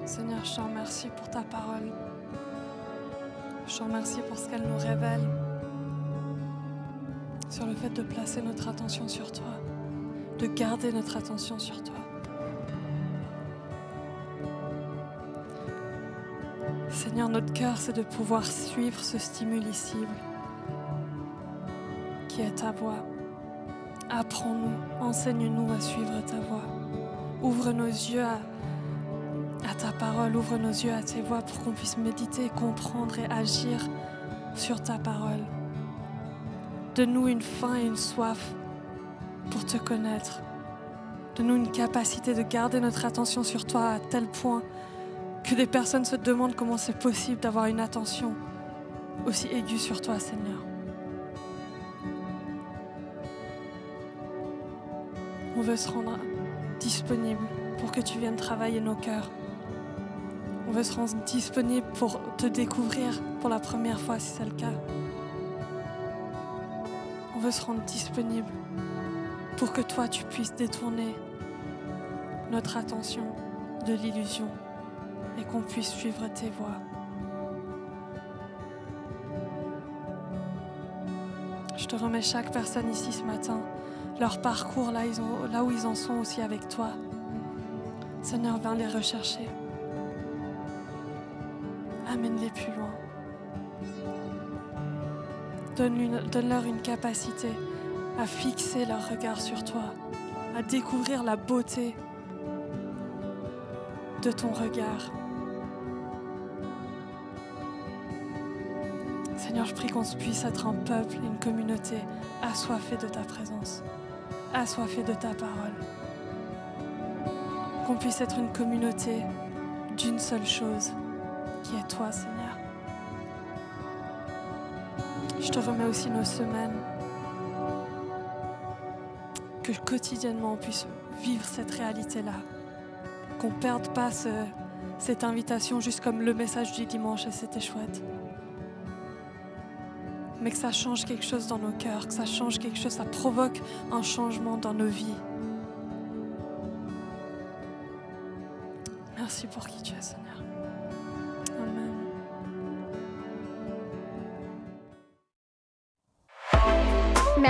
Seigneur, je te remercie pour ta parole. Je te remercie pour ce qu'elle nous révèle sur le fait de placer notre attention sur toi, de garder notre attention sur toi. Seigneur, notre cœur, c'est de pouvoir suivre ce stimuli cible qui est ta voix. Apprends-nous, enseigne-nous à suivre ta voix. Ouvre nos yeux à parole, ouvre nos yeux à tes voix pour qu'on puisse méditer, comprendre et agir sur ta parole. Donne-nous une faim et une soif pour te connaître. Donne-nous une capacité de garder notre attention sur toi à tel point que des personnes se demandent comment c'est possible d'avoir une attention aussi aiguë sur toi, Seigneur. On veut se rendre disponible pour que tu viennes travailler nos cœurs. On veut se rendre disponible pour te découvrir pour la première fois si c'est le cas. On veut se rendre disponible pour que toi tu puisses détourner notre attention de l'illusion et qu'on puisse suivre tes voies. Je te remets chaque personne ici ce matin, leur parcours là, où ils en sont aussi avec toi. Seigneur, viens les rechercher. Amène-les plus loin. Donne-leur une capacité à fixer leur regard sur toi, à découvrir la beauté de ton regard. Seigneur, je prie qu'on puisse être un peuple, une communauté assoiffée de ta présence, assoiffée de ta parole. Qu'on puisse être une communauté d'une seule chose, qui est toi, Seigneur. Je te remets aussi nos semaines, que quotidiennement on puisse vivre cette réalité-là, qu'on ne perde pas cette invitation juste comme le message du dimanche et c'était chouette mais que ça change quelque chose dans nos cœurs, que ça change quelque chose, ça provoque un changement dans nos vies.